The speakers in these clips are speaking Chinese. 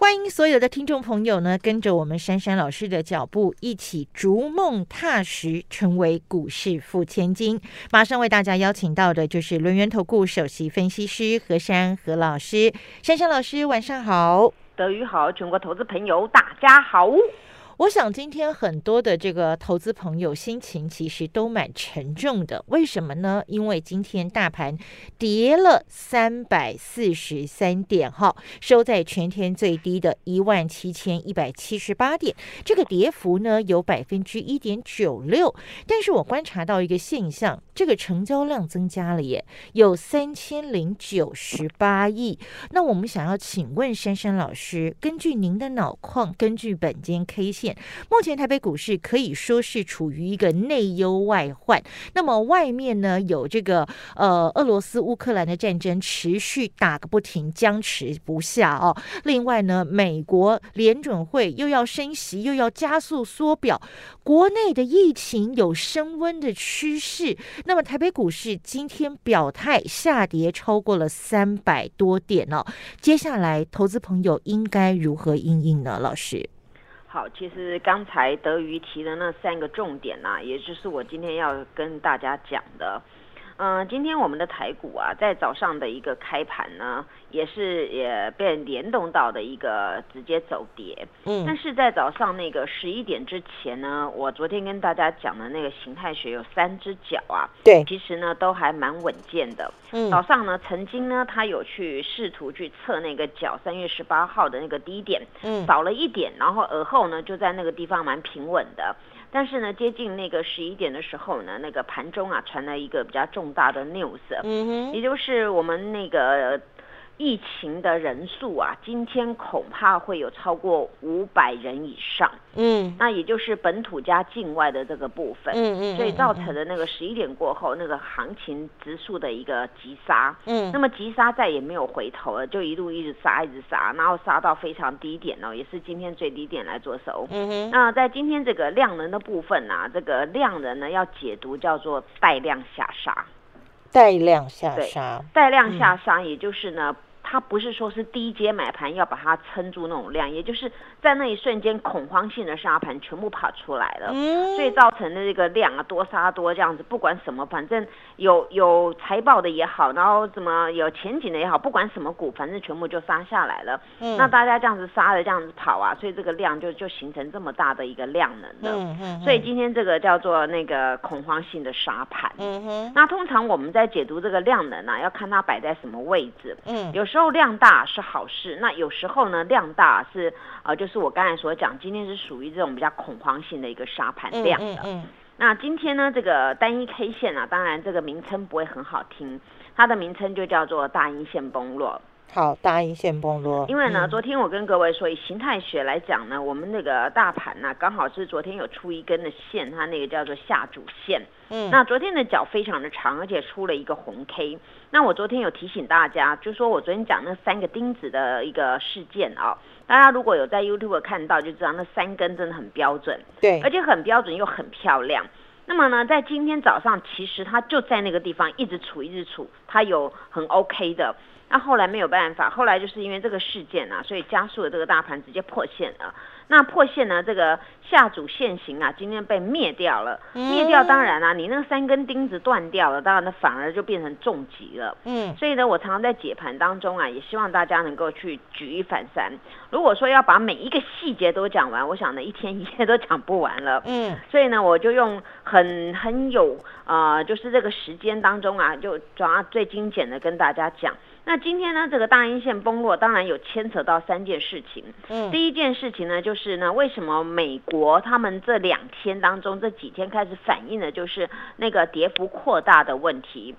欢迎所有的听众朋友呢，跟着我们珊珊老师的脚步，一起逐梦踏实，成为股市富千金。马上为大家邀请到的就是轮源投顾首席分析师何珊何老师。珊珊老师，晚上好。德语好，全国投资朋友大家好。我想今天很多的这个投资朋友心情其实都蛮沉重的，为什么呢？因为今天大盘跌了三百四十三点，哈，收在全天最低的一万七千一百七十八点，这个跌幅呢有百分之一点九六。但是我观察到一个现象，这个成交量增加了耶，有三千零九十八亿。那我们想要请问珊珊老师，根据您的脑矿，根据本间 K 线。目前台北股市可以说是处于一个内忧外患。那么外面呢有这个呃俄罗斯乌克兰的战争持续打个不停，僵持不下哦。另外呢，美国联准会又要升息，又要加速缩表，国内的疫情有升温的趋势。那么台北股市今天表态下跌超过了三百多点哦。接下来投资朋友应该如何应应呢？老师？好，其实刚才德瑜提的那三个重点呢，也就是我今天要跟大家讲的。嗯，今天我们的台股啊，在早上的一个开盘呢，也是也被联动到的一个直接走跌。嗯，但是在早上那个十一点之前呢，我昨天跟大家讲的那个形态学有三只脚啊，对，其实呢都还蛮稳健的。嗯，早上呢曾经呢，他有去试图去测那个脚，三月十八号的那个低点，嗯，少了一点，然后而后呢就在那个地方蛮平稳的。但是呢，接近那个十一点的时候呢，那个盘中啊传来一个比较重大的 news，嗯哼，也就是我们那个。疫情的人数啊，今天恐怕会有超过五百人以上。嗯，那也就是本土加境外的这个部分。嗯嗯。所以造成的那个十一点过后，那个行情指数的一个急杀。嗯。那么急杀再也没有回头了，就一路一直杀，一直杀，然后杀到非常低点哦，也是今天最低点来做收。嗯哼。那在今天这个量能的部分呢，这个量能呢要解读叫做带量下杀。带量下杀。带量下杀，也就是呢。它不是说是低阶买盘要把它撑住那种量，也就是在那一瞬间恐慌性的杀盘全部跑出来了，所以造成的这个量啊多杀多这样子，不管什么，反正有有财报的也好，然后怎么有前景的也好，不管什么股，反正全部就杀下来了。嗯那大家这样子杀的这样子跑啊，所以这个量就就形成这么大的一个量能了。所以今天这个叫做那个恐慌性的杀盘。那通常我们在解读这个量能啊，要看它摆在什么位置。嗯，有时候。时候量大是好事，那有时候呢量大是呃，就是我刚才所讲，今天是属于这种比较恐慌性的一个沙盘量的。那今天呢这个单一 K 线啊，当然这个名称不会很好听，它的名称就叫做大阴线崩落。好，大阴线崩落。因为呢，昨天我跟各位说，以形态学来讲呢，我们那个大盘呢，刚好是昨天有出一根的线，它那个叫做下主线。嗯。那昨天的脚非常的长，而且出了一个红 K。那我昨天有提醒大家，就说我昨天讲那三个钉子的一个事件啊，大家如果有在 YouTube 看到，就知道那三根真的很标准。对。而且很标准又很漂亮。那么呢，在今天早上，其实它就在那个地方一直处，一直处，它有很 OK 的。那后来没有办法，后来就是因为这个事件啊，所以加速了这个大盘直接破线了。那破线呢，这个下主线型啊，今天被灭掉了。灭掉当然啦，你那三根钉子断掉了，当然那反而就变成重疾了。嗯，所以呢，我常常在解盘当中啊，也希望大家能够去举一反三。如果说要把每一个细节都讲完，我想呢一天一夜都讲不完了。嗯，所以呢，我就用很很有呃，就是这个时间当中啊，就抓最精简的跟大家讲。那今天呢，这个大阴线崩落，当然有牵扯到三件事情。嗯，第一件事情呢，就是呢，为什么美国他们这两天当中这几天开始反映的，就是那个跌幅扩大的问题，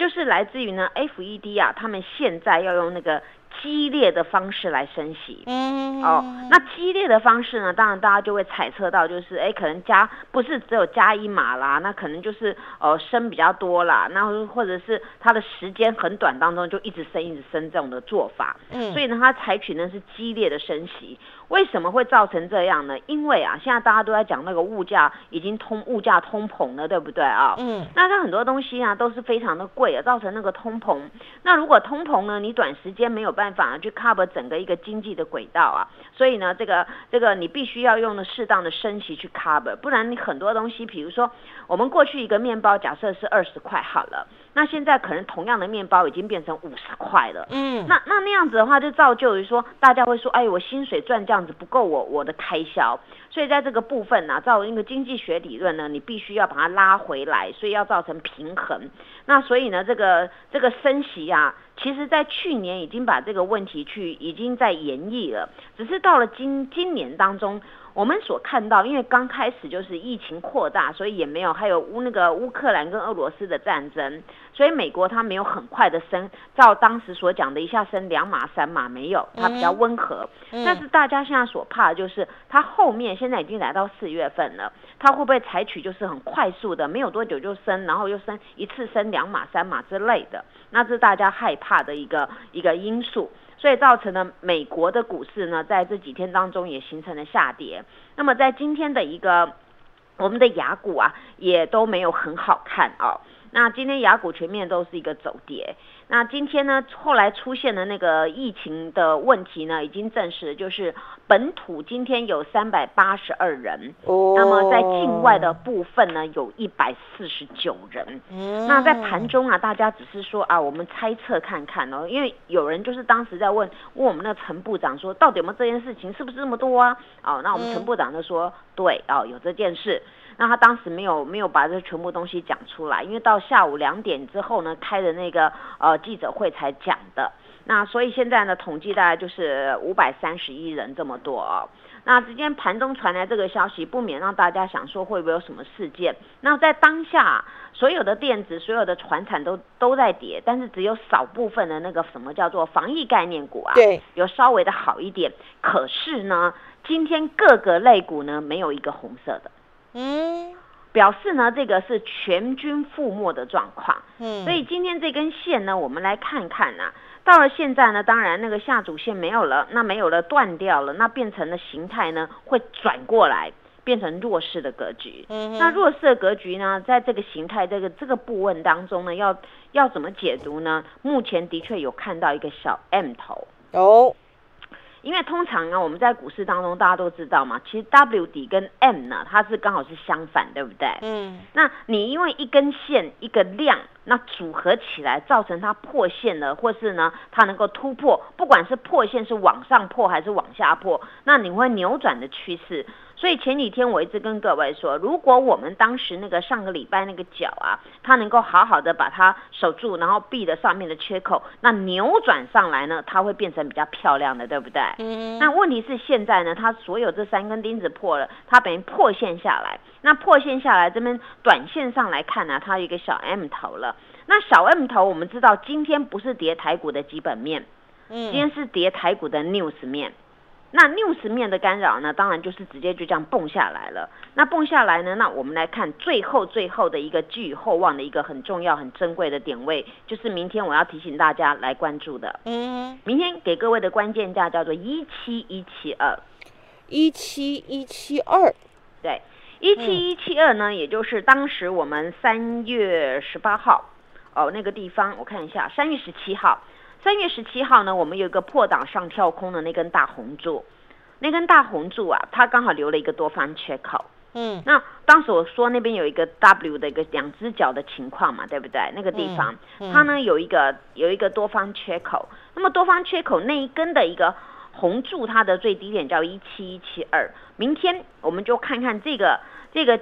就是来自于呢，FED 啊，他们现在要用那个激烈的方式来升息。嗯，哦，那激烈的方式呢？当然大家就会猜测到，就是哎，可能加不是只有加一码啦，那可能就是呃升比较多啦，那或者是它的时间很短当中就一直升一直升这种的做法。嗯，所以呢，它采取呢是激烈的升息。为什么会造成这样呢？因为啊，现在大家都在讲那个物价已经通物价通膨了，对不对啊？嗯，那它很多东西啊都是非常的贵啊，造成那个通膨。那如果通膨呢，你短时间没有办法去 cover 整个一个经济的轨道啊，所以呢，这个这个你必须要用的适当的升息去 cover，不然你很多东西，比如说我们过去一个面包假设是二十块好了。那现在可能同样的面包已经变成五十块了，嗯，那那那样子的话，就造就于说，大家会说，哎，我薪水赚这样子不够我我的开销，所以在这个部分呢，照一个经济学理论呢，你必须要把它拉回来，所以要造成平衡。那所以呢，这个这个升息啊，其实在去年已经把这个问题去已经在演绎了，只是到了今今年当中。我们所看到，因为刚开始就是疫情扩大，所以也没有还有乌那个乌克兰跟俄罗斯的战争，所以美国它没有很快的升，照当时所讲的一下升两码三码没有，它比较温和。但是大家现在所怕的就是它后面现在已经来到四月份了，它会不会采取就是很快速的，没有多久就升，然后又升一次升两码三码之类的，那这是大家害怕的一个一个因素。所以造成了美国的股市呢，在这几天当中也形成了下跌。那么在今天的一个我们的雅股啊，也都没有很好看哦。那今天雅股全面都是一个走跌。那今天呢，后来出现的那个疫情的问题呢，已经证实就是本土今天有三百八十二人，哦，那么在境外的部分呢，有一百四十九人。嗯，那在盘中啊，大家只是说啊，我们猜测看看哦，因为有人就是当时在问问我们的陈部长说，到底有没有这件事情，是不是这么多啊？哦，那我们陈部长就说，对，哦，有这件事。那他当时没有没有把这全部东西讲出来，因为到下午两点之后呢，开的那个呃记者会才讲的。那所以现在呢，统计大概就是五百三十一人这么多哦。那之间盘中传来这个消息，不免让大家想说会不会有什么事件？那在当下，所有的电子、所有的船产都都在跌，但是只有少部分的那个什么叫做防疫概念股啊，对，有稍微的好一点。可是呢，今天各个类股呢，没有一个红色的。嗯，表示呢，这个是全军覆没的状况。嗯，所以今天这根线呢，我们来看看呐。到了现在呢，当然那个下主线没有了，那没有了，断掉了，那变成了形态呢，会转过来变成弱势的格局。嗯，那弱势的格局呢，在这个形态这个这个部分当中呢，要要怎么解读呢？目前的确有看到一个小 M 头。哦。因为通常呢，我们在股市当中，大家都知道嘛，其实 W 底跟 M 呢，它是刚好是相反，对不对？嗯。那你因为一根线一个量，那组合起来造成它破线了，或是呢，它能够突破，不管是破线是往上破还是往下破，那你会扭转的趋势。所以前几天我一直跟各位说，如果我们当时那个上个礼拜那个脚啊，它能够好好的把它守住，然后闭的上面的缺口，那扭转上来呢，它会变成比较漂亮的，对不对？嗯。那问题是现在呢，它所有这三根钉子破了，它等于破线下来。那破线下来，这边短线上来看呢，它有一个小 M 头了。那小 M 头，我们知道今天不是跌台股的基本面，嗯，今天是跌台股的 news 面。那 news 面的干扰呢，当然就是直接就这样蹦下来了。那蹦下来呢，那我们来看最后最后的一个寄予厚望的一个很重要、很珍贵的点位，就是明天我要提醒大家来关注的。嗯，明天给各位的关键价叫做一七一七二，一七一七二，对，一七一七二呢，也就是当时我们三月十八号哦那个地方，我看一下，三月十七号。三月十七号呢，我们有一个破档上跳空的那根大红柱，那根大红柱啊，它刚好留了一个多方缺口。嗯，那当时我说那边有一个 W 的一个两只脚的情况嘛，对不对？那个地方，它呢有一个有一个多方缺口。那么多方缺口那一根的一个红柱，它的最低点叫一七一七二。明天我们就看看这个这个。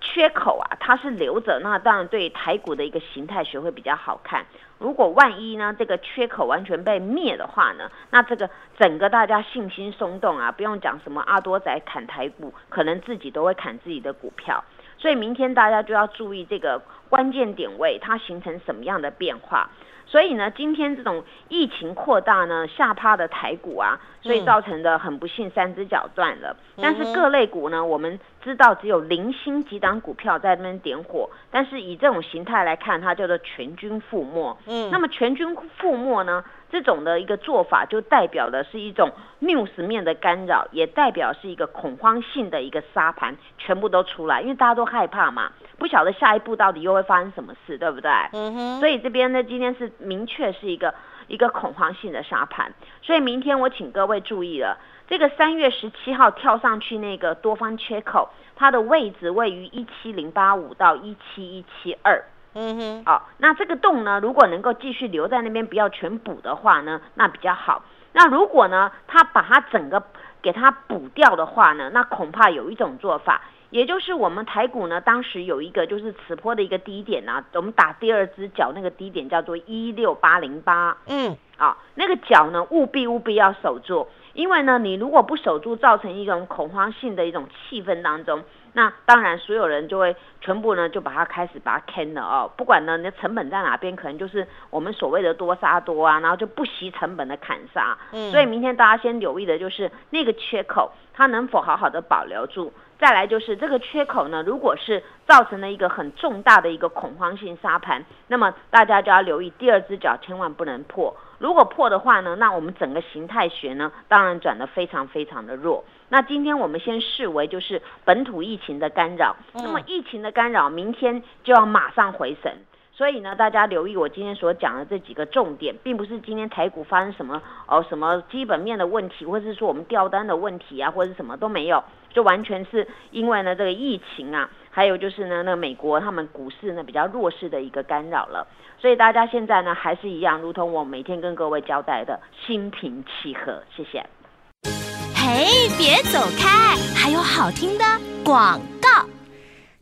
缺口啊，它是留着，那当然对台股的一个形态学会比较好看。如果万一呢，这个缺口完全被灭的话呢，那这个整个大家信心松动啊，不用讲什么阿多仔砍台股，可能自己都会砍自己的股票。所以明天大家就要注意这个关键点位，它形成什么样的变化。所以呢，今天这种疫情扩大呢，下趴的台股啊，所以造成的很不幸，三只脚断了。但是各类股呢，我们知道只有零星几档股票在那边点火，但是以这种形态来看，它叫做全军覆没。嗯，那么全军覆没呢？这种的一个做法，就代表的是一种 news 面的干扰，也代表是一个恐慌性的一个沙盘，全部都出来，因为大家都害怕嘛，不晓得下一步到底又会发生什么事，对不对？嗯哼。所以这边呢，今天是明确是一个一个恐慌性的沙盘，所以明天我请各位注意了，这个三月十七号跳上去那个多方缺口，它的位置位于一七零八五到一七一七二。嗯哼，哦，那这个洞呢，如果能够继续留在那边，不要全补的话呢，那比较好。那如果呢，它把它整个给它补掉的话呢，那恐怕有一种做法，也就是我们台股呢，当时有一个就是此坡的一个低点呢，我们打第二只脚那个低点叫做一六八零八，嗯，啊，那个脚呢，务必务必要守住，因为呢，你如果不守住，造成一种恐慌性的一种气氛当中。那当然，所有人就会全部呢，就把它开始把它坑了哦。不管呢，你的成本在哪边，可能就是我们所谓的多杀多啊，然后就不惜成本的砍杀。嗯。所以明天大家先留意的就是那个缺口，它能否好好的保留住。再来就是这个缺口呢，如果是造成了一个很重大的一个恐慌性杀盘，那么大家就要留意第二只脚千万不能破。如果破的话呢，那我们整个形态学呢，当然转得非常非常的弱。那今天我们先视为就是本土疫情的干扰，那么疫情的干扰明天就要马上回神，所以呢，大家留意我今天所讲的这几个重点，并不是今天台股发生什么哦什么基本面的问题，或者是说我们掉单的问题啊，或者什么都没有，就完全是因为呢这个疫情啊，还有就是呢那个美国他们股市呢比较弱势的一个干扰了，所以大家现在呢还是一样，如同我每天跟各位交代的心平气和，谢谢。嘿，别走开！还有好听的广告，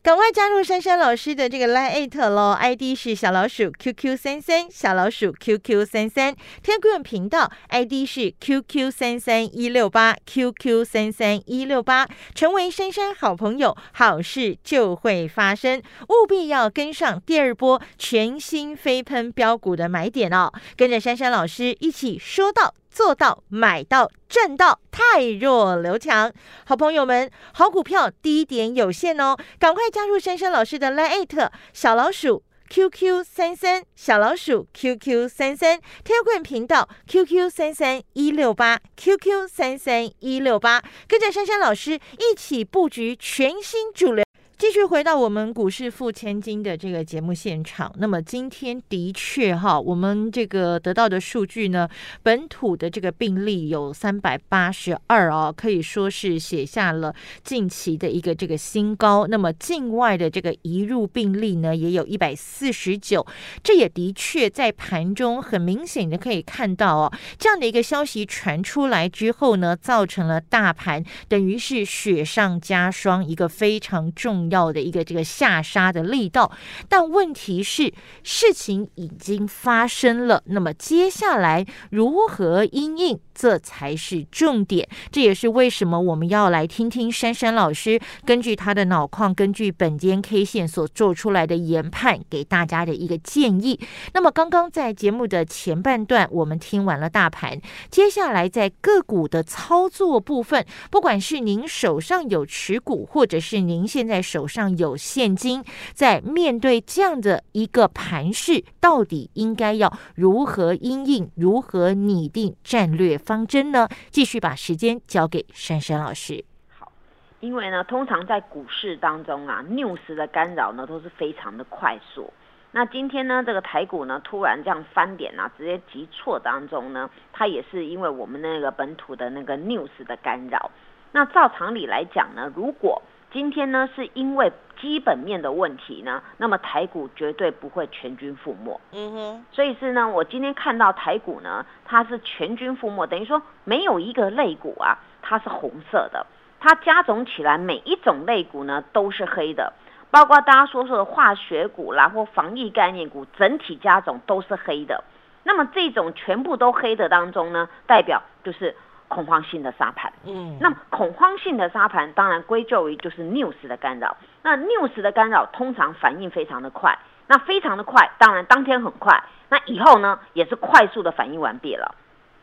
赶快加入珊珊老师的这个 Line 喽！ID 是小老鼠 QQ 三三，小老鼠 QQ 三三。天棍频道 ID 是 QQ 三三一六八，QQ 三三一六八。成为珊珊好朋友，好事就会发生，务必要跟上第二波全新飞喷标股的买点哦！跟着珊珊老师一起说到。做到买到赚到，太弱刘强。好朋友们，好股票低点有限哦，赶快加入珊珊老师的 Line 小老鼠 QQ 三三小老鼠 QQ 三三天棍频道 QQ 三三一六八 QQ 三三一六八，跟着珊珊老师一起布局全新主流。继续回到我们股市付千金的这个节目现场，那么今天的确哈，我们这个得到的数据呢，本土的这个病例有三百八十二哦，可以说是写下了近期的一个这个新高。那么境外的这个移入病例呢，也有一百四十九，这也的确在盘中很明显的可以看到哦，这样的一个消息传出来之后呢，造成了大盘等于是雪上加霜，一个非常重。要的一个这个下杀的力道，但问题是事情已经发生了，那么接下来如何应应，这才是重点。这也是为什么我们要来听听珊珊老师根据他的脑矿，根据本间 K 线所做出来的研判，给大家的一个建议。那么刚刚在节目的前半段，我们听完了大盘，接下来在个股的操作部分，不管是您手上有持股，或者是您现在手手上有现金，在面对这样的一个盘势，到底应该要如何应应，如何拟定战略方针呢？继续把时间交给珊珊老师。好，因为呢，通常在股市当中啊，news 的干扰呢都是非常的快速。那今天呢，这个台股呢突然这样翻点啊，直接急挫当中呢，它也是因为我们那个本土的那个 news 的干扰。那照常理来讲呢，如果今天呢，是因为基本面的问题呢，那么台股绝对不会全军覆没。嗯哼，所以是呢，我今天看到台股呢，它是全军覆没，等于说没有一个类股啊，它是红色的，它加总起来每一种类股呢都是黑的，包括大家说说的化学股啦或防疫概念股，整体加总都是黑的。那么这种全部都黑的当中呢，代表就是。恐慌性的沙盘，嗯，那么恐慌性的沙盘当然归咎于就是 news 的干扰。那 news 的干扰通常反应非常的快，那非常的快，当然当天很快，那以后呢，也是快速的反应完毕了。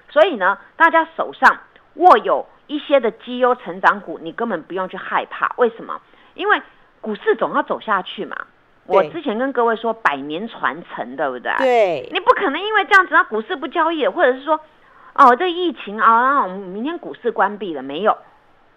所以呢，大家手上握有一些的绩优成长股，你根本不用去害怕。为什么？因为股市总要走下去嘛。我之前跟各位说，百年传承，对不对？对。你不可能因为这样子，那股市不交易，或者是说，哦，这疫情啊，然后我们明天股市关闭了没有？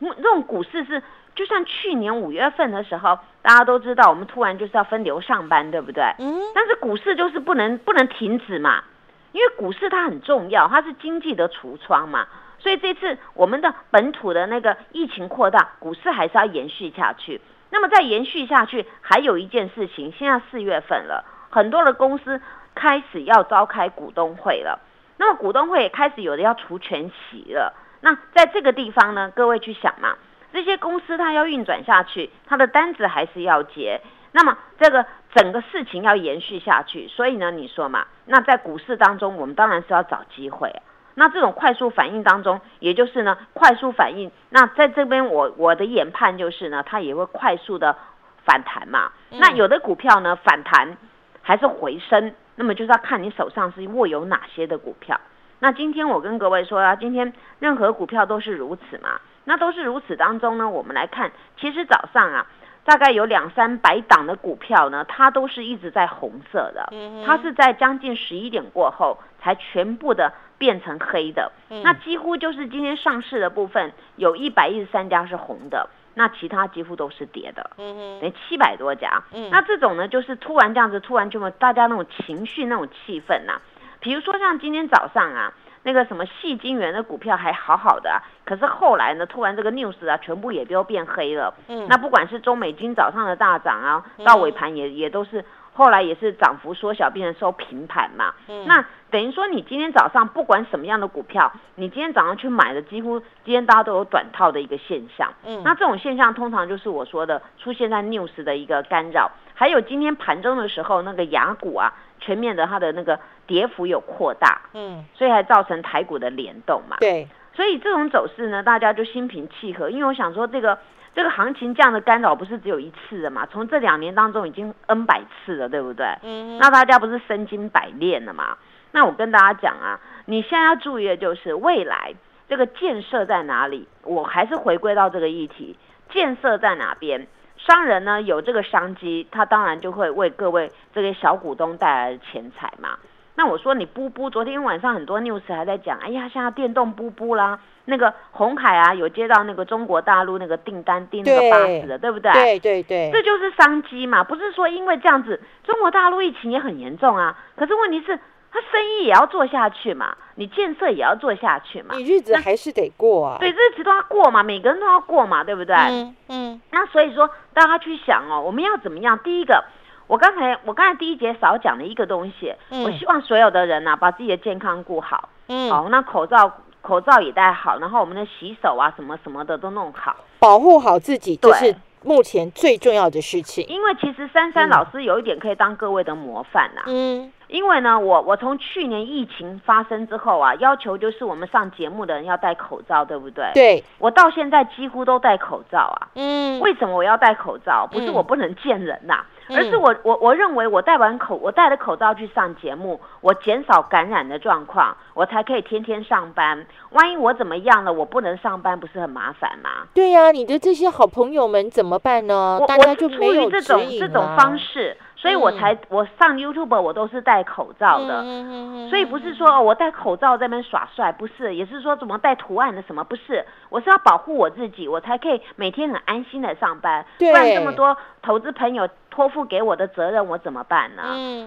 这种股市是，就像去年五月份的时候，大家都知道，我们突然就是要分流上班，对不对？嗯。但是股市就是不能不能停止嘛，因为股市它很重要，它是经济的橱窗嘛。所以这次我们的本土的那个疫情扩大，股市还是要延续下去。那么再延续下去，还有一件事情，现在四月份了，很多的公司开始要召开股东会了。那么股东会也开始有的要除权息了。那在这个地方呢，各位去想嘛，这些公司它要运转下去，它的单子还是要结。那么这个整个事情要延续下去，所以呢，你说嘛，那在股市当中，我们当然是要找机会。那这种快速反应当中，也就是呢，快速反应。那在这边，我我的研判就是呢，它也会快速的反弹嘛。那有的股票呢，反弹还是回升，那么就是要看你手上是握有哪些的股票。那今天我跟各位说啊，今天任何股票都是如此嘛。那都是如此当中呢，我们来看，其实早上啊，大概有两三百档的股票呢，它都是一直在红色的。它是在将近十一点过后才全部的变成黑的。那几乎就是今天上市的部分有一百一十三家是红的，那其他几乎都是跌的。嗯等于七百多家。嗯。那这种呢，就是突然这样子，突然就大家那种情绪、那种气氛呐。比如说像今天早上啊，那个什么细金源的股票还好好的，可是后来呢，突然这个 news 啊，全部也都变黑了。嗯，那不管是中美金早上的大涨啊，到尾盘也也都是，后来也是涨幅缩小，变成收平盘嘛。嗯，那等于说你今天早上不管什么样的股票，你今天早上去买的，几乎今天大家都有短套的一个现象。嗯，那这种现象通常就是我说的出现在 news 的一个干扰，还有今天盘中的时候那个雅股啊。全面的，它的那个跌幅有扩大，嗯，所以还造成台股的联动嘛。对，所以这种走势呢，大家就心平气和，因为我想说，这个这个行情这样的干扰不是只有一次的嘛，从这两年当中已经 N 百次了，对不对？嗯，那大家不是身经百炼了嘛？那我跟大家讲啊，你现在要注意的就是未来这个建设在哪里？我还是回归到这个议题，建设在哪边？商人呢有这个商机，他当然就会为各位这些小股东带来钱财嘛。那我说你布布，昨天晚上很多 news 还在讲，哎呀，现在电动布布啦，那个红海啊有接到那个中国大陆那个订单订那个巴士的，对不对？对对对，这就是商机嘛。不是说因为这样子，中国大陆疫情也很严重啊，可是问题是。他生意也要做下去嘛，你建设也要做下去嘛，你日子还是得过啊。对，日子都要过嘛，每个人都要过嘛，对不对？嗯嗯。那所以说，大家去想哦，我们要怎么样？第一个，我刚才我刚才第一节少讲了一个东西，我希望所有的人呢，把自己的健康顾好。嗯。好，那口罩口罩也戴好，然后我们的洗手啊，什么什么的都弄好，保护好自己，就是目前最重要的事情。因为其实珊珊老师有一点可以当各位的模范呐。嗯。因为呢，我我从去年疫情发生之后啊，要求就是我们上节目的人要戴口罩，对不对？对。我到现在几乎都戴口罩啊。嗯。为什么我要戴口罩？不是我不能见人呐，而是我我我认为我戴完口我戴了口罩去上节目，我减少感染的状况，我才可以天天上班。万一我怎么样了，我不能上班，不是很麻烦吗？对呀，你的这些好朋友们怎么办呢？大家就没有这种这种方式。所以我才我上 YouTube 我都是戴口罩的，所以不是说我戴口罩在那边耍帅，不是，也是说怎么戴图案的什么，不是，我是要保护我自己，我才可以每天很安心的上班，不然这么多投资朋友托付给我的责任，我怎么办呢？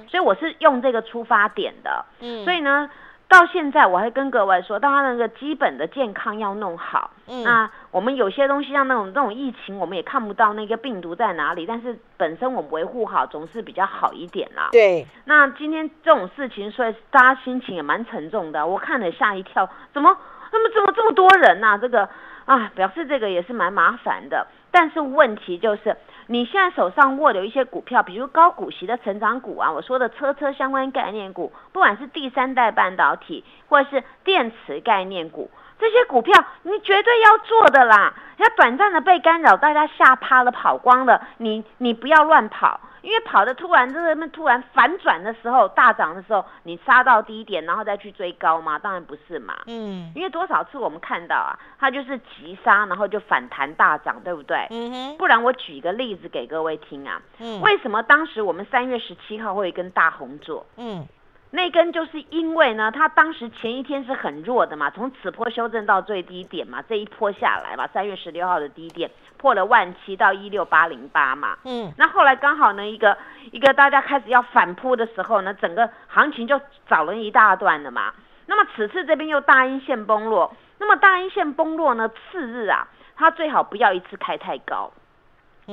所以我是用这个出发点的，所以呢。到现在我还跟各位说，当然那个基本的健康要弄好。嗯，那我们有些东西像那种那种疫情，我们也看不到那个病毒在哪里，但是本身我们维护好总是比较好一点啦。对。那今天这种事情，所以大家心情也蛮沉重的。我看了吓一跳，怎么那么怎么这么多人呐？这个啊，表示这个也是蛮麻烦的。但是问题就是。你现在手上握有一些股票，比如高股息的成长股啊，我说的车车相关概念股，不管是第三代半导体或者是电池概念股，这些股票你绝对要做的啦。要短暂的被干扰，大家吓趴了，跑光了，你你不要乱跑，因为跑的突然就是那突然反转的时候，大涨的时候，你杀到低点，然后再去追高吗？当然不是嘛。嗯因为多少次我们看到啊，它就是急杀，然后就反弹大涨，对不对？嗯哼不然我举一个例子给各位听啊，嗯为什么当时我们三月十七号会有一根大红做？嗯那根就是因为呢，它当时前一天是很弱的嘛，从此波修正到最低点嘛，这一波下来嘛，三月十六号的低点破了万七到一六八零八嘛，嗯。那后来刚好呢，一个一个大家开始要反扑的时候呢，整个行情就早了一大段了嘛。那么此次这边又大阴线崩落，那么大阴线崩落呢，次日啊，它最好不要一次开太高，嗯，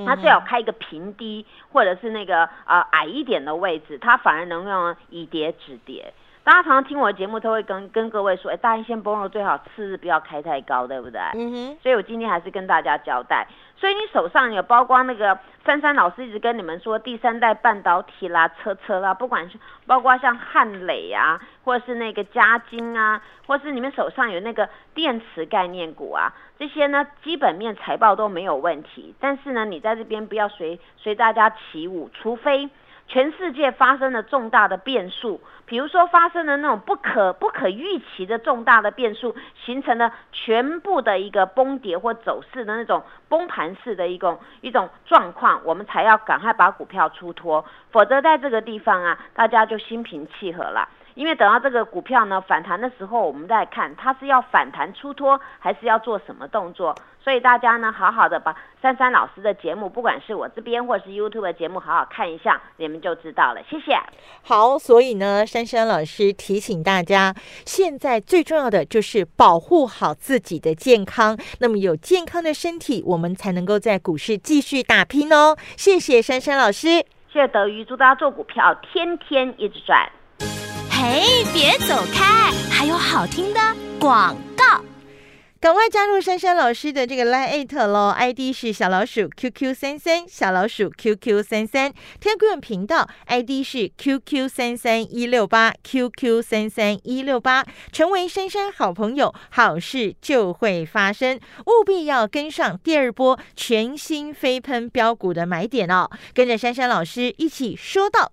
它最好开一个平低或者是那个呃矮一点的位置，它反而能用以叠止叠。大家常常听我的节目，都会跟跟各位说，哎，大阴线崩了最好次日不要开太高，对不对？嗯哼所以我今天还是跟大家交代。所以你手上有包括那个珊珊老师一直跟你们说第三代半导体啦、车车啦，不管是包括像汉磊啊，或是那个嘉金啊，或是你们手上有那个电池概念股啊，这些呢基本面财报都没有问题。但是呢，你在这边不要随随大家起舞，除非。全世界发生了重大的变数，比如说发生了那种不可不可预期的重大的变数，形成了全部的一个崩跌或走势的那种崩盘式的一种一种状况，我们才要赶快把股票出脱，否则在这个地方啊，大家就心平气和了。因为等到这个股票呢反弹的时候，我们再看它是要反弹出脱，还是要做什么动作。所以大家呢，好好的把珊珊老师的节目，不管是我这边或是 YouTube 的节目，好好看一下，你们就知道了。谢谢。好，所以呢，珊珊老师提醒大家，现在最重要的就是保护好自己的健康。那么有健康的身体，我们才能够在股市继续打拼哦。谢谢珊珊老师。谢谢德瑜，祝大家做股票天天一直赚。嘿，别走开，还有好听的广告。赶快加入珊珊老师的这个 Line at 喽，ID 是小老鼠 QQ 三三，小老鼠 QQ 三三，Telegram 频道 ID 是 QQ 三三一六八 QQ 三三一六八，成为珊珊好朋友，好事就会发生，务必要跟上第二波全新飞喷标股的买点哦，跟着珊珊老师一起说到。